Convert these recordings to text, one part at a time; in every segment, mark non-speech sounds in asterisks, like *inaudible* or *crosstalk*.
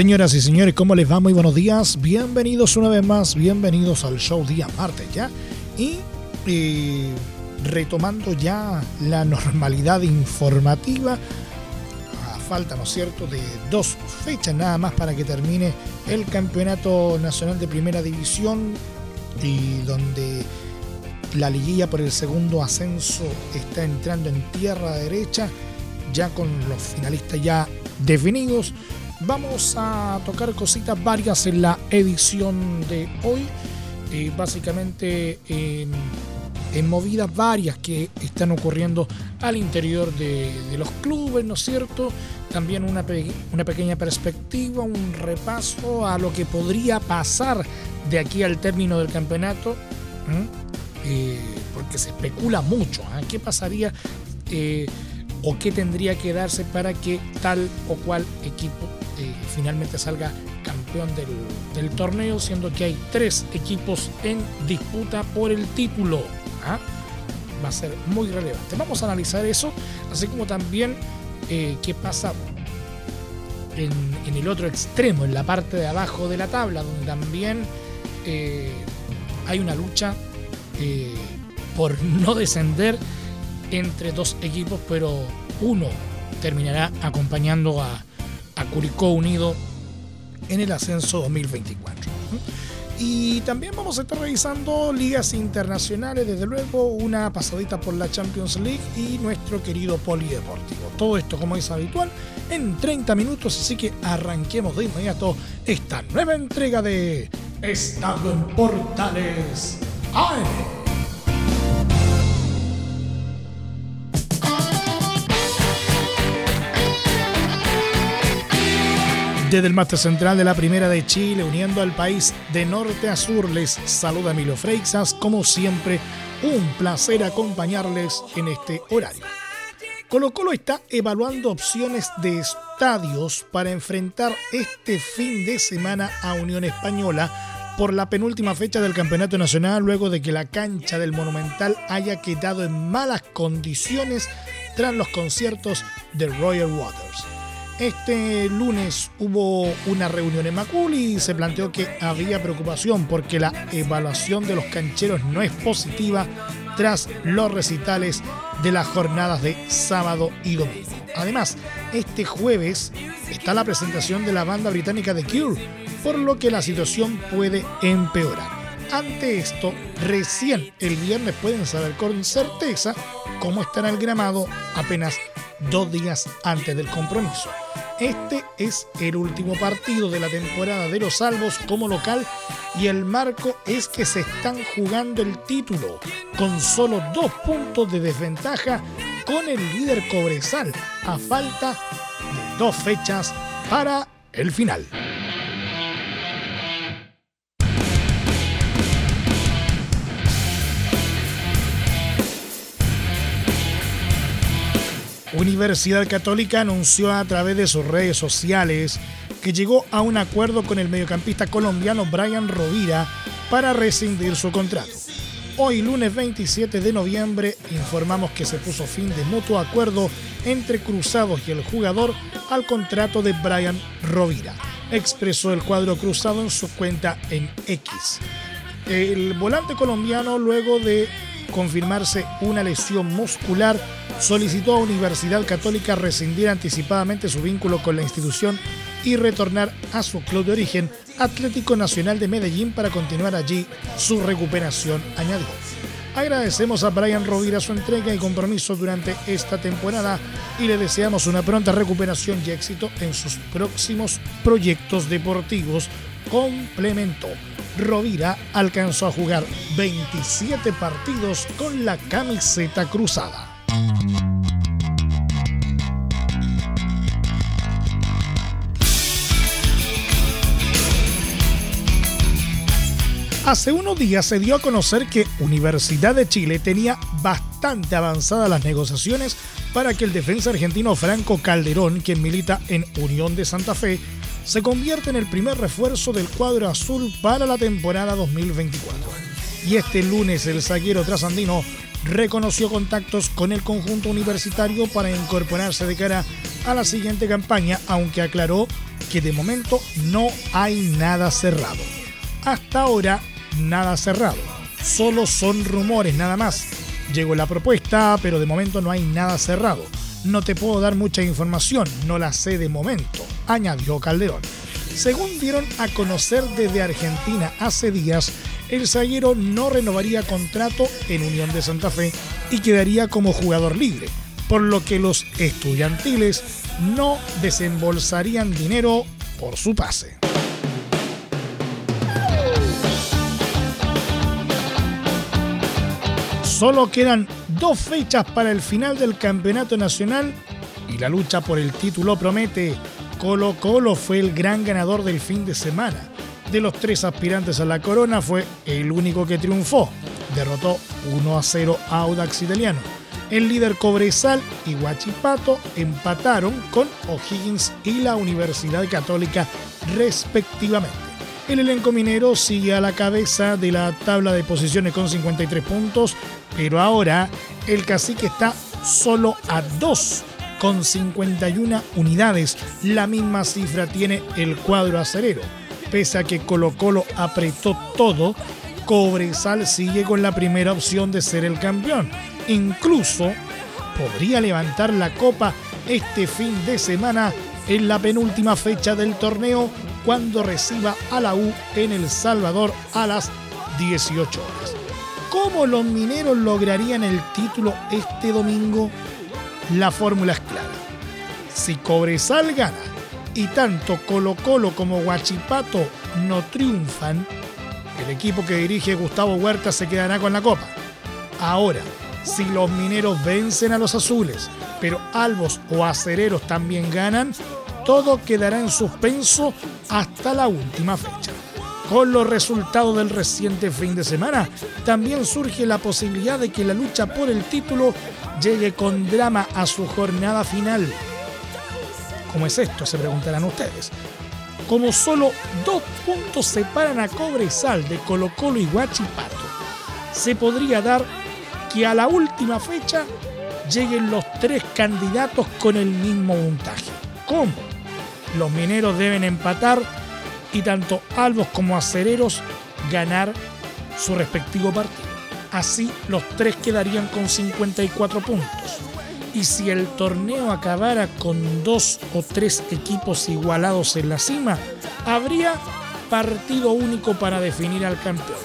Señoras y señores, ¿cómo les va? Muy buenos días. Bienvenidos una vez más, bienvenidos al show día martes ya. Y eh, retomando ya la normalidad informativa, a falta, ¿no es cierto?, de dos fechas nada más para que termine el Campeonato Nacional de Primera División y donde la liguilla por el segundo ascenso está entrando en tierra derecha, ya con los finalistas ya definidos Vamos a tocar cositas varias en la edición de hoy. Eh, básicamente en, movidas varias que están ocurriendo al interior de, los clubes, ¿no es cierto? También una, pequeña perspectiva, un repaso a lo que podría pasar de aquí al término del campeonato, eh, porque se especula mucho. ¿ah? ¿Qué pasaría eh, o qué tendría que darse para que tal o cual equipo finalmente salga campeón del, torneo, siendo que hay tres equipos en disputa por el título. ¿ah? Va a ser muy relevante. Vamos a analizar eso, así como también eh, qué pasa en, el otro extremo, en la parte de abajo de la tabla, donde también eh, hay una lucha eh, por *laughs* no descender entre dos equipos, pero uno terminará acompañando a, a Curicó Unido en el ascenso 2024. Y también vamos a estar revisando ligas internacionales, desde luego una pasadita por la Champions League y nuestro querido polideportivo. Todo esto, como es habitual, en 30 minutos, así que arranquemos de inmediato esta nueva entrega de Estado en Portales ¡Ay! Desde el máster central de la Primera de Chile, uniendo al país de norte a sur, les saluda Milo Freixas. Como siempre, un placer acompañarles en este horario. Colo Colo está evaluando opciones de estadios para enfrentar este fin de semana a Unión Española por la penúltima fecha del Campeonato Nacional luego de que la cancha del Monumental haya quedado en malas condiciones tras los conciertos de Royal Waters. Este lunes hubo una reunión en Macul y se planteó que había preocupación porque la evaluación de los cancheros no es positiva tras los recitales de las jornadas de sábado y domingo. Además, este jueves está la presentación de la banda británica The Cure, por lo que la situación puede empeorar. Ante esto, recién el viernes pueden saber con certeza cómo estará el gramado apenas dos días antes del compromiso. Este es el último partido de la temporada de los Salvos como local y el marco es que se están jugando el título con solo dos puntos de desventaja con el líder Cobresal a falta de dos fechas para el final. Universidad Católica anunció a través de sus redes sociales que llegó a un acuerdo con el mediocampista colombiano Brian Rovira para rescindir su contrato. Hoy, lunes 27 de noviembre, informamos que se puso fin de mutuo acuerdo entre Cruzados y el jugador al contrato de Brian Rovira, expresó el cuadro cruzado en su cuenta en X. El volante colombiano, luego de confirmarse una lesión muscular, solicitó a Universidad Católica rescindir anticipadamente su vínculo con la institución y retornar a su club de origen, Atlético Nacional de Medellín, para continuar allí su recuperación, añadió. Agradecemos a Brian Rovira su entrega y compromiso durante esta temporada y le deseamos una pronta recuperación y éxito en sus próximos proyectos deportivos, complementó. Rovira alcanzó a jugar 27 partidos con la camiseta cruzada. Hace unos días se dio a conocer que Universidad de Chile tenía bastante avanzadas las negociaciones para que el defensa argentino Franco Calderón, quien milita en Unión de Santa Fe, se convierta en el primer refuerzo del cuadro azul para la temporada 2024. Y este lunes el zaguero trasandino reconoció contactos con el conjunto universitario para incorporarse de cara a la siguiente campaña, aunque aclaró que de momento no hay nada cerrado. Hasta ahora nada cerrado. Solo son rumores nada más. Llegó la propuesta, pero de momento no hay nada cerrado. No te puedo dar mucha información, no la sé de momento, añadió Calderón. Según dieron a conocer desde Argentina hace días, el zaguero no renovaría contrato en Unión de Santa Fe y quedaría como jugador libre, por lo que los estudiantiles no desembolsarían dinero por su pase. Solo quedan dos fechas para el final del campeonato nacional y la lucha por el título promete. Colo Colo fue el gran ganador del fin de semana. De los tres aspirantes a la corona fue el único que triunfó. Derrotó 1 a 0 a Audax Italiano. El líder Cobresal y Huachipato empataron con O'Higgins y la Universidad Católica respectivamente. El elenco minero sigue a la cabeza de la tabla de posiciones con 53 puntos, pero ahora el cacique está solo a 2 con 51 unidades. La misma cifra tiene el cuadro acerero. Pese a que Colo Colo apretó todo, Cobresal sigue con la primera opción de ser el campeón. Incluso podría levantar la copa este fin de semana en la penúltima fecha del torneo cuando reciba a la U en El Salvador a las 18 horas. ¿Cómo los mineros lograrían el título este domingo? La fórmula es clara. Si Cobresal gana y tanto Colo Colo como Huachipato no triunfan, el equipo que dirige Gustavo Huerta se quedará con la copa. Ahora, si los mineros vencen a los azules, pero Albos o Acereros también ganan, todo quedará en suspenso hasta la última fecha. Con los resultados del reciente fin de semana, también surge la posibilidad de que la lucha por el título llegue con drama a su jornada final. ¿Cómo es esto? Se preguntarán ustedes. Como solo dos puntos separan a Cobresal de Colo Colo y Huachipato, se podría dar que a la última fecha lleguen los tres candidatos con el mismo puntaje. ¿Cómo? Los mineros deben empatar y tanto Albos como Acereros ganar su respectivo partido. Así los tres quedarían con 54 puntos. Y si el torneo acabara con dos o tres equipos igualados en la cima, habría partido único para definir al campeón.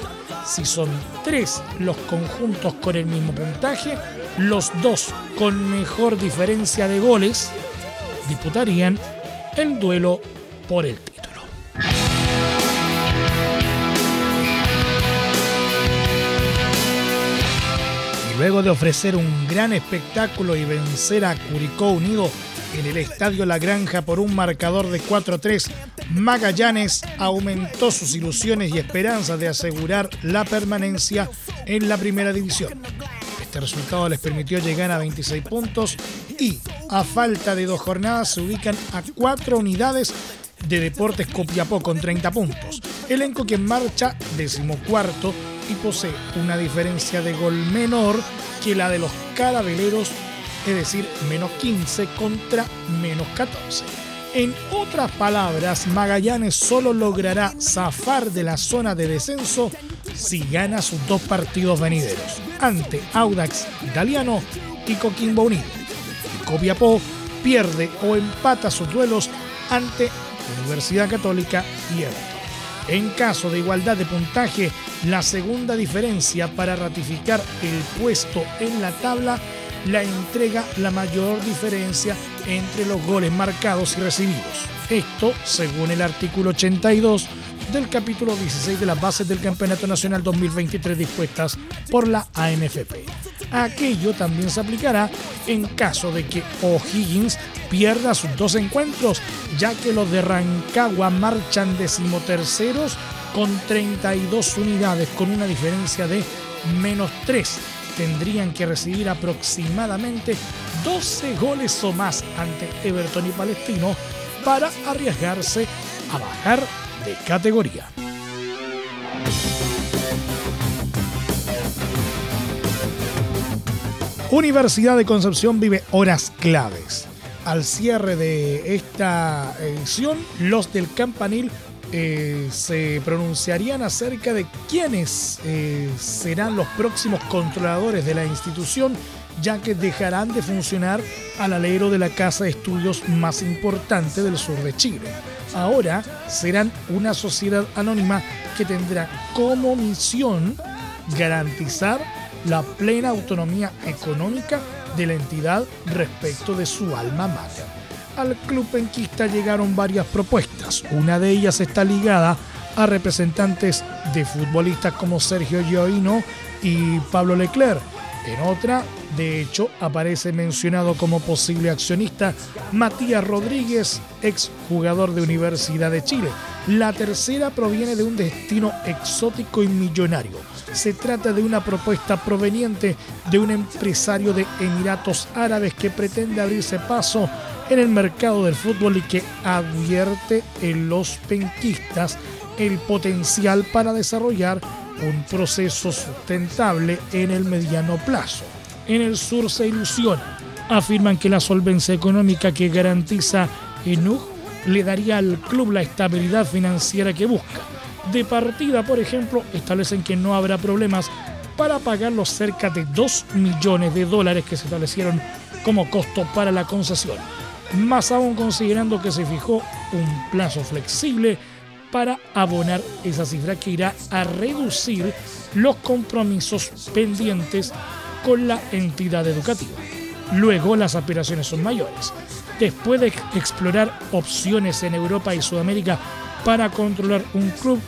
Si son tres los conjuntos con el mismo puntaje, los dos con mejor diferencia de goles disputarían el duelo por el título. Y luego de ofrecer un gran espectáculo y vencer a Curicó Unido en el Estadio La Granja por un marcador de 4-3, Magallanes aumentó sus ilusiones y esperanzas de asegurar la permanencia en la primera división. Este resultado les permitió llegar a 26 puntos y, a falta de dos jornadas, se ubican a cuatro unidades de Deportes Copiapó con 30 puntos. Elenco que marcha decimocuarto y posee una diferencia de gol menor que la de los carabeleros, es decir, menos 15 contra menos 14. En otras palabras, Magallanes solo logrará zafar de la zona de descenso si gana sus dos partidos venideros ante Audax Italiano y Coquimbo Unido. Y Copiapó pierde o empata sus duelos ante Universidad Católica y Everton. En caso de igualdad de puntaje, la segunda diferencia para ratificar el puesto en la tabla la entrega la mayor diferencia entre los goles marcados y recibidos. Esto según el artículo 82 del capítulo 16 de las bases del Campeonato Nacional 2023 dispuestas por la ANFP. Aquello también se aplicará en caso de que O'Higgins pierda sus dos encuentros, ya que los de Rancagua marchan decimoterceros con 32 unidades con una diferencia de menos 3. Tendrían que recibir aproximadamente 12 goles o más ante Everton y Palestino para arriesgarse a bajar de categoría. Universidad de Concepción vive horas claves. Al cierre de esta edición, los del Campanil eh, se pronunciarían acerca de quiénes eh, serán los próximos controladores de la institución, ya que dejarán de funcionar al alero de la casa de estudios más importante del sur de Chile. Ahora serán una sociedad anónima que tendrá como misión garantizar la plena autonomía económica de la entidad respecto de su alma mater. Al club penquista llegaron varias propuestas. Una de ellas está ligada a representantes de futbolistas como Sergio Gioino y Pablo Leclerc. En otra, de hecho, aparece mencionado como posible accionista Matías Rodríguez, ex jugador de Universidad de Chile. La tercera proviene de un destino exótico y millonario se trata de una propuesta proveniente de un empresario de Emiratos Árabes que pretende abrirse paso en el mercado del fútbol y que advierte en los penquistas el potencial para desarrollar un proceso sustentable en el mediano plazo. En el sur se ilusiona. Afirman que la solvencia económica que garantiza ENUG le daría al club la estabilidad financiera que busca de partida, por ejemplo, establecen que no habrá problemas para pagar los cerca de 2 millones de dólares que se establecieron como costo para la concesión. Más aún considerando que se fijó un plazo flexible para abonar esa cifra que irá a reducir los compromisos pendientes con la entidad educativa. Luego las aspiraciones son mayores. Después de explorar opciones en Europa y Sudamérica para controlar un club,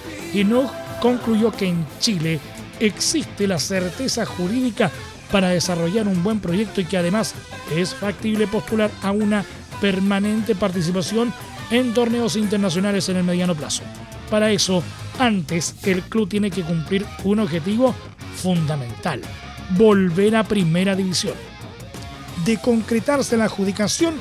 no concluyó que en Chile existe la certeza jurídica para desarrollar un buen proyecto y que además es factible postular a una permanente participación en torneos internacionales en el mediano plazo. Para eso, antes el club tiene que cumplir un objetivo fundamental, volver a primera división. De concretarse la adjudicación,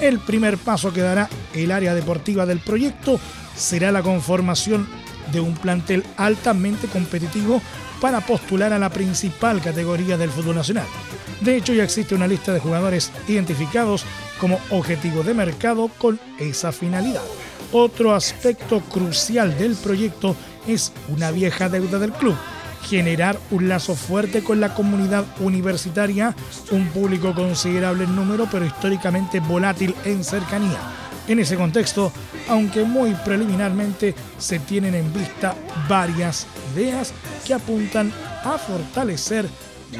el primer paso que dará el área deportiva del proyecto será la conformación de un plantel altamente competitivo para postular a la principal categoría del fútbol nacional. De hecho, ya existe una lista de jugadores identificados como objetivo de mercado con esa finalidad. Otro aspecto crucial del proyecto es una vieja deuda del club, generar un lazo fuerte con la comunidad universitaria, un público considerable en número pero históricamente volátil en cercanía en ese contexto, aunque muy preliminarmente, se tienen en vista varias ideas que apuntan a fortalecer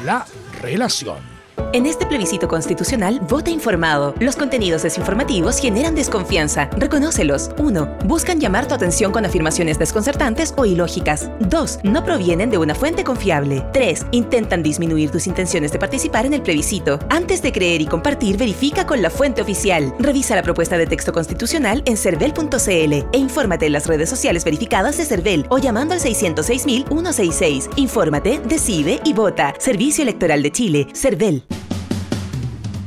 la relación. En este plebiscito constitucional, vota informado. Los contenidos desinformativos generan desconfianza. Reconócelos. 1. Buscan llamar tu atención con afirmaciones desconcertantes o ilógicas. 2. No provienen de una fuente confiable. 3. Intentan disminuir tus intenciones de participar en el plebiscito. Antes de creer y compartir, verifica con la fuente oficial. Revisa la propuesta de texto constitucional en cervel.cl e infórmate en las redes sociales verificadas de Cervel o llamando al 606.166. Infórmate, decide y vota. Servicio Electoral de Chile. Cervel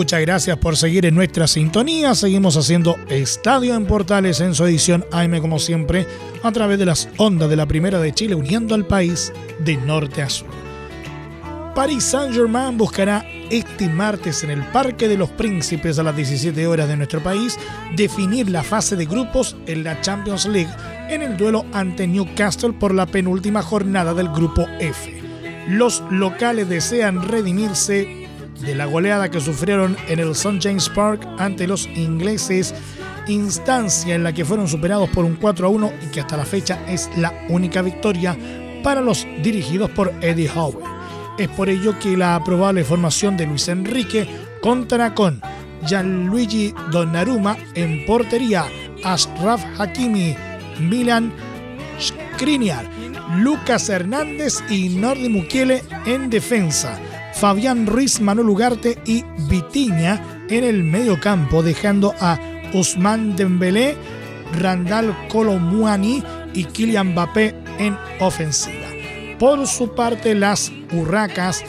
Muchas gracias por seguir en nuestra sintonía. Seguimos haciendo Estadio en Portales en su edición AM como siempre a través de las ondas de la Primera de Chile uniendo al país de norte a sur. Paris Saint-Germain buscará este martes en el Parque de los Príncipes a las 17 horas de nuestro país definir la fase de grupos en la Champions League en el duelo ante Newcastle por la penúltima jornada del grupo F. Los locales desean redimirse de la goleada que sufrieron en el St. James Park ante los ingleses, instancia en la que fueron superados por un 4 a 1 y que hasta la fecha es la única victoria para los dirigidos por Eddie Howe. Es por ello que la probable formación de Luis Enrique contará con Gianluigi Donnarumma en portería, Ashraf Hakimi, Milan Skriniar, Lucas Hernández y Nordi Mukiele en defensa. Fabián Ruiz, Manuel Ugarte y Vitiña en el medio campo, dejando a Usman Dembélé, Randall Colomuani y Kylian Mbappé en ofensiva. Por su parte, las Urracas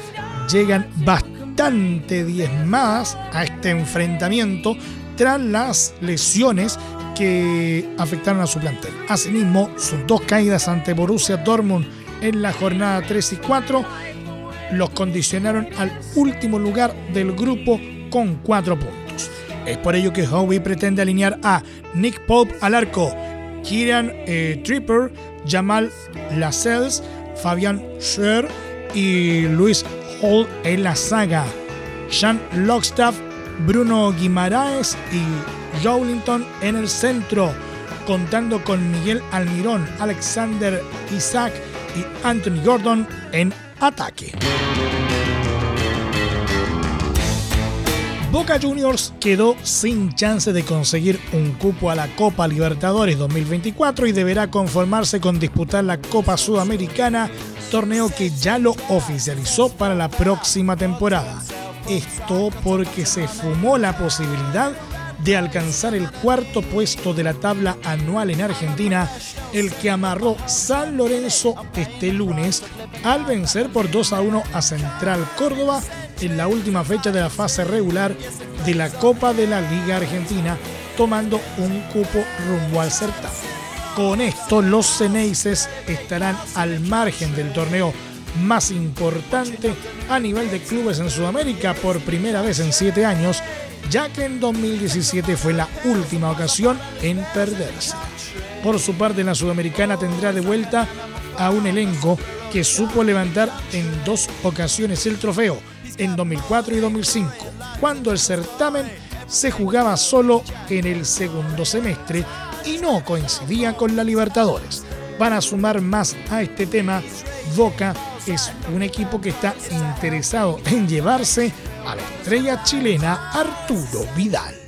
llegan bastante diezmadas a este enfrentamiento tras las lesiones que afectaron a su plantel. Asimismo, sus dos caídas ante Borussia Dortmund en la jornada 3 y 4 los condicionaron al último lugar del grupo con cuatro puntos. Es por ello que Howie pretende alinear a Nick Pope al arco, Kieran eh, Tripper, Jamal Lascelles, Fabian Scher y Luis Hall en la saga. Sean Lockstaff, Bruno Guimaraes y Jowlington en el centro, contando con Miguel Almirón, Alexander Isaac y Anthony Gordon en ataque. Boca Juniors quedó sin chance de conseguir un cupo a la Copa Libertadores 2024 y deberá conformarse con disputar la Copa Sudamericana, torneo que ya lo oficializó para la próxima temporada. Esto porque se fumó la posibilidad de alcanzar el cuarto puesto de la tabla anual en Argentina, el que amarró San Lorenzo este lunes al vencer por 2 a 1 a Central Córdoba en la última fecha de la fase regular de la Copa de la Liga Argentina, tomando un cupo rumbo al certamen. Con esto, los Ceneices estarán al margen del torneo más importante a nivel de clubes en Sudamérica por primera vez en siete años, ya que en 2017 fue la última ocasión en perderse. Por su parte, la Sudamericana tendrá de vuelta a un elenco que supo levantar en dos ocasiones el trofeo, en 2004 y 2005, cuando el certamen se jugaba solo en el segundo semestre y no coincidía con la Libertadores. Para sumar más a este tema, Boca es un equipo que está interesado en llevarse a la estrella chilena Arturo Vidal.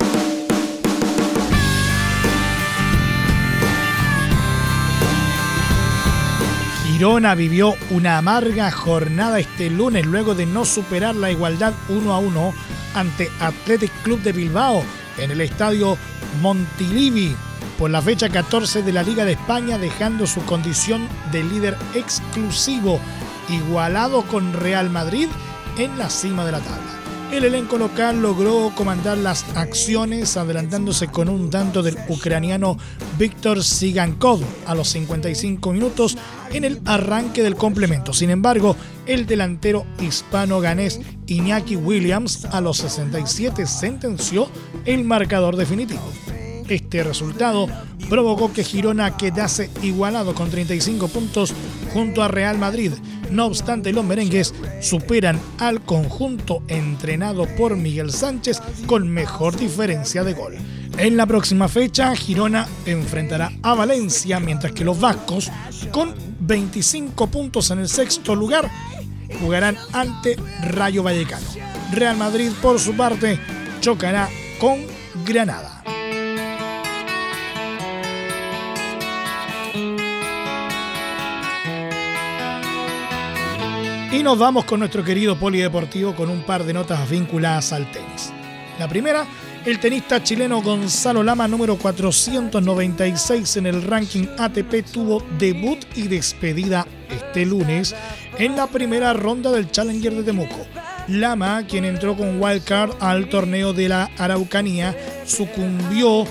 Girona vivió una amarga jornada este lunes luego de no superar la igualdad 1 a 1 ante Athletic Club de Bilbao en el estadio Montilivi por la fecha 14 de la Liga de España, dejando su condición de líder exclusivo igualado con Real Madrid en la cima de la tabla. El elenco local logró comandar las acciones adelantándose con un tanto del ucraniano Víctor Sigankov a los 55 minutos en el arranque del complemento. Sin embargo, el delantero hispano-ganés Iñaki Williams a los 67 sentenció el marcador definitivo. Este resultado provocó que Girona quedase igualado con 35 puntos junto a Real Madrid. No obstante, los merengues superan al conjunto entrenado por Miguel Sánchez con mejor diferencia de gol. En la próxima fecha, Girona enfrentará a Valencia, mientras que los vascos, con 25 puntos en el sexto lugar, jugarán ante Rayo Vallecano. Real Madrid, por su parte, chocará con Granada. Y nos vamos con nuestro querido polideportivo con un par de notas vinculadas al tenis. La primera, el tenista chileno Gonzalo Lama, número 496 en el ranking ATP, tuvo debut y despedida este lunes en la primera ronda del Challenger de Temuco. Lama, quien entró con wildcard al torneo de la Araucanía, sucumbió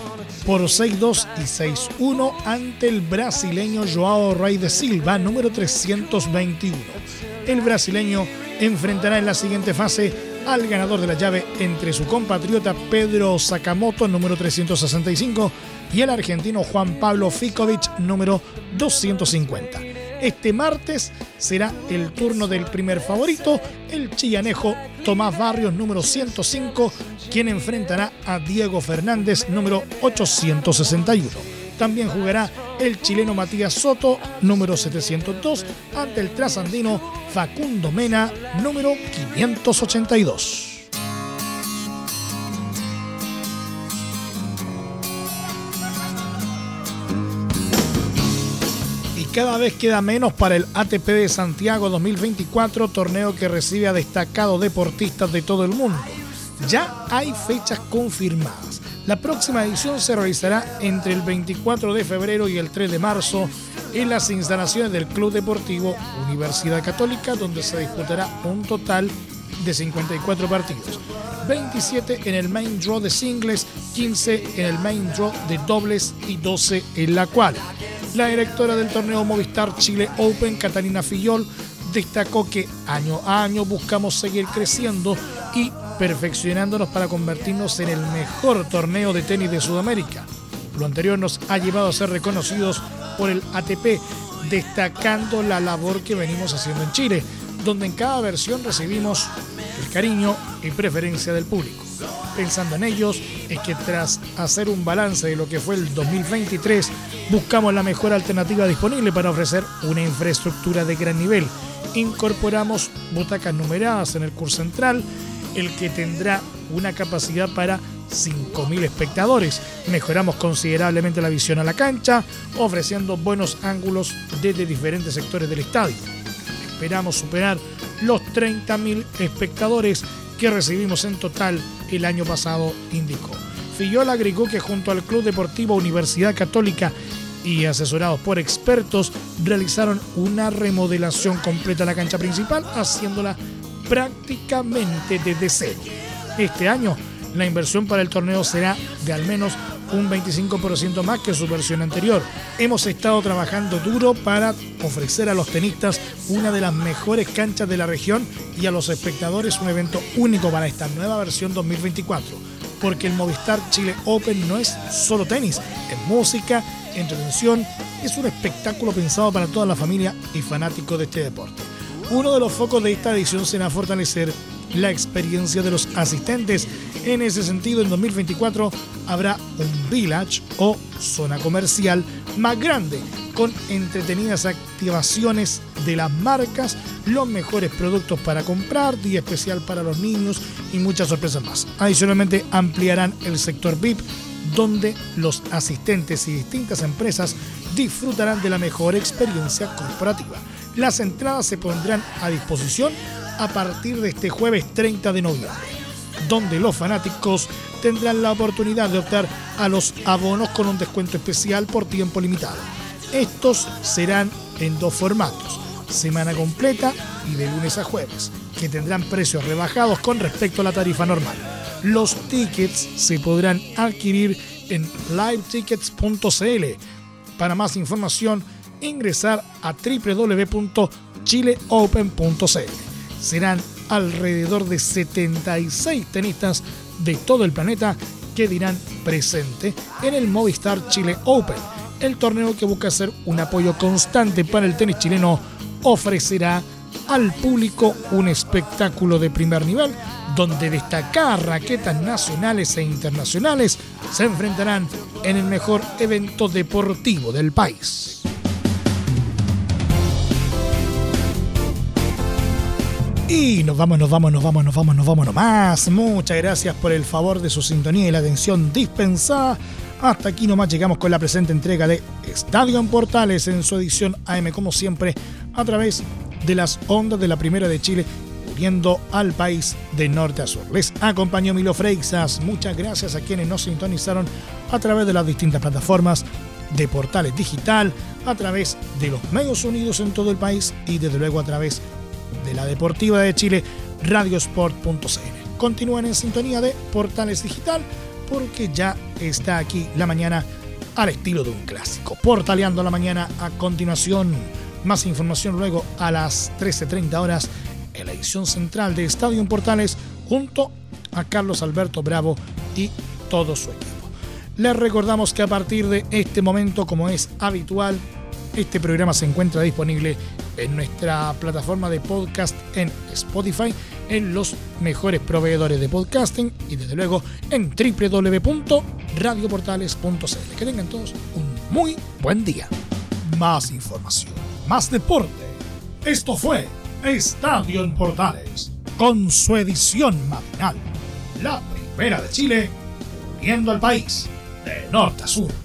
por 6-2 y 6-1 ante el brasileño Joao Rey de Silva, número 321 el brasileño enfrentará en la siguiente fase al ganador de la llave entre su compatriota Pedro Sakamoto, número 365, y el argentino Juan Pablo Ficovich, número 250. Este martes será el turno del primer favorito, el chillanejo Tomás Barrios, número 105, quien enfrentará a Diego Fernández, número 861. También jugará el chileno Matías Soto, número 702, ante el trasandino Facundo Mena, número 582. cada vez queda menos para el ATP de Santiago 2024, torneo que recibe a destacados deportistas de todo el mundo. Ya hay fechas confirmadas. La próxima edición se realizará entre el 24 de febrero y el 3 de marzo en las instalaciones del Club Deportivo Universidad Católica, donde se disputará un total de 54 partidos. 27 en el main draw de singles, 15 en el main draw de dobles y 12 en la cual. La directora del torneo Movistar Chile Open, Catalina Fillol, destacó que año a año buscamos seguir creciendo y perfeccionándonos para convertirnos en el mejor torneo de tenis de Sudamérica. Lo anterior nos ha llevado a ser reconocidos por el ATP, destacando la labor que venimos haciendo en Chile, donde en cada versión recibimos el cariño y preferencia del público. Pensando en ellos, es que tras hacer un balance de lo que fue el 2023, buscamos la mejor alternativa disponible para ofrecer una infraestructura de gran nivel. Incorporamos butacas numeradas en el curso central, el que tendrá una capacidad para 5.000 espectadores. Mejoramos considerablemente la visión a la cancha, ofreciendo buenos ángulos desde diferentes sectores del estadio. Esperamos superar los 30.000 espectadores que recibimos en total el año pasado, indicó. Fillol agregó que junto al Club Deportivo Universidad Católica y asesorados por expertos realizaron una remodelación completa de la cancha principal, haciéndola prácticamente desde cero. Este año la inversión para el torneo será de al menos un 25% más que su versión anterior. Hemos estado trabajando duro para ofrecer a los tenistas una de las mejores canchas de la región y a los espectadores un evento único para esta nueva versión 2024. Porque el Movistar Chile Open no es solo tenis, es música, entretención, es un espectáculo pensado para toda la familia y fanáticos de este deporte. Uno de los focos de esta edición será fortalecer la experiencia de los asistentes. En ese sentido, en 2024 habrá un village o zona comercial más grande con entretenidas activaciones de las marcas, los mejores productos para comprar, día especial para los niños y muchas sorpresas más. Adicionalmente ampliarán el sector VIP donde los asistentes y distintas empresas disfrutarán de la mejor experiencia corporativa. Las entradas se pondrán a disposición a partir de este jueves 30 de noviembre, donde los fanáticos tendrán la oportunidad de optar a los abonos con un descuento especial por tiempo limitado. Estos serán en dos formatos, semana completa y de lunes a jueves, que tendrán precios rebajados con respecto a la tarifa normal. Los tickets se podrán adquirir en livetickets.cl. Para más información, ingresar a www.chileopen.cl serán alrededor de 76 tenistas de todo el planeta que dirán presente en el Movistar Chile Open. El torneo que busca ser un apoyo constante para el tenis chileno ofrecerá al público un espectáculo de primer nivel donde destacadas raquetas nacionales e internacionales se enfrentarán en el mejor evento deportivo del país. Y nos vamos, nos vamos, nos vamos, nos vamos, nos vamos nomás. Muchas gracias por el favor de su sintonía y la atención dispensada. Hasta aquí nomás llegamos con la presente entrega de Estadio en Portales en su edición AM, como siempre, a través de las ondas de la Primera de Chile, uniendo al país de norte a sur. Les acompañó Milo Freixas. Muchas gracias a quienes nos sintonizaron a través de las distintas plataformas de Portales Digital, a través de los medios unidos en todo el país y desde luego a través de de la Deportiva de Chile, radiosport.cl. Continúen en sintonía de Portales Digital porque ya está aquí la mañana al estilo de un clásico. Portaleando la mañana a continuación. Más información luego a las 13.30 horas en la edición central de Estadio en Portales junto a Carlos Alberto Bravo y todo su equipo. Les recordamos que a partir de este momento, como es habitual, este programa se encuentra disponible en nuestra plataforma de podcast en Spotify, en los mejores proveedores de podcasting y desde luego en www.radioportales.cl. Que tengan todos un muy buen día. Más información, más deporte. Esto fue Estadio en Portales, con su edición matinal. La primera de Chile, uniendo al país de norte a sur.